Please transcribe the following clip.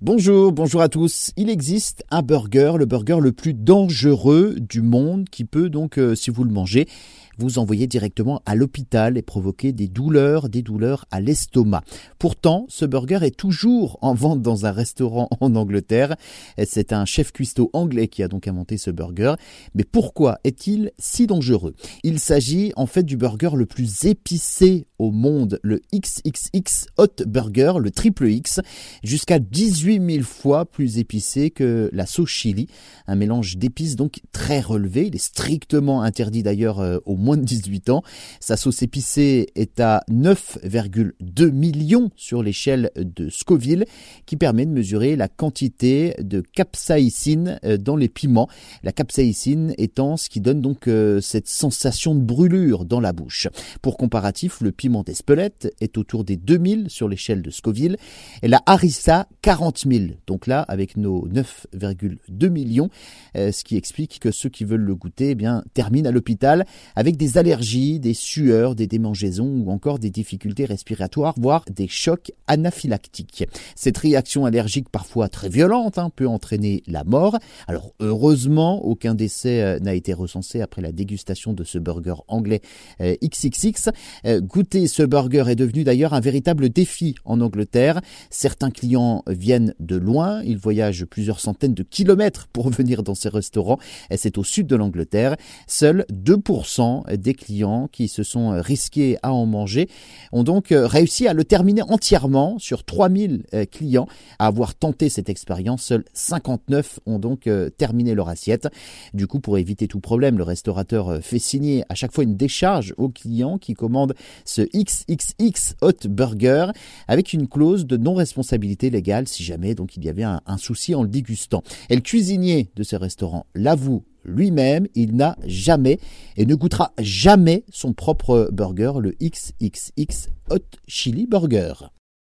Bonjour, bonjour à tous. Il existe un burger, le burger le plus dangereux du monde, qui peut donc, euh, si vous le mangez, vous envoyer directement à l'hôpital et provoquer des douleurs, des douleurs à l'estomac. Pourtant, ce burger est toujours en vente dans un restaurant en Angleterre. C'est un chef cuistot anglais qui a donc inventé ce burger. Mais pourquoi est-il si dangereux? Il s'agit en fait du burger le plus épicé au monde, le XXX Hot Burger, le triple X, jusqu'à 18 000 fois plus épicé que la sauce chili, un mélange d'épices donc très relevé. Il est strictement interdit d'ailleurs euh, au moins de 18 ans. Sa sauce épicée est à 9,2 millions sur l'échelle de Scoville, qui permet de mesurer la quantité de capsaïcine euh, dans les piments. La capsaïcine étant ce qui donne donc euh, cette sensation de brûlure dans la bouche. Pour comparatif, le piment d'Espelette est autour des 2000 sur l'échelle de Scoville et la harissa 40 000. Donc là, avec nos 9,2 millions, euh, ce qui explique que ceux qui veulent le goûter eh bien, terminent à l'hôpital avec des allergies, des sueurs, des démangeaisons ou encore des difficultés respiratoires, voire des chocs anaphylactiques. Cette réaction allergique parfois très violente hein, peut entraîner la mort. Alors heureusement, aucun décès euh, n'a été recensé après la dégustation de ce burger anglais XXX. Euh, goûter ce burger est devenu d'ailleurs un véritable défi en Angleterre. Certains clients viennent de loin, ils voyagent plusieurs centaines de kilomètres pour venir dans ces restaurants. C'est au sud de l'Angleterre. Seuls 2% des clients qui se sont risqués à en manger ont donc euh, réussi à le terminer entièrement sur 3000 euh, clients à avoir tenté cette expérience. Seuls 59 ont donc euh, terminé leur assiette. Du coup, pour éviter tout problème, le restaurateur fait signer à chaque fois une décharge aux clients qui commandent ce XXX Hot Burger avec une clause de non-responsabilité légale si jamais donc il y avait un, un souci en le dégustant. Et le cuisinier de ce restaurant l'avoue lui-même, il n'a jamais et ne goûtera jamais son propre burger, le XXX Hot Chili Burger.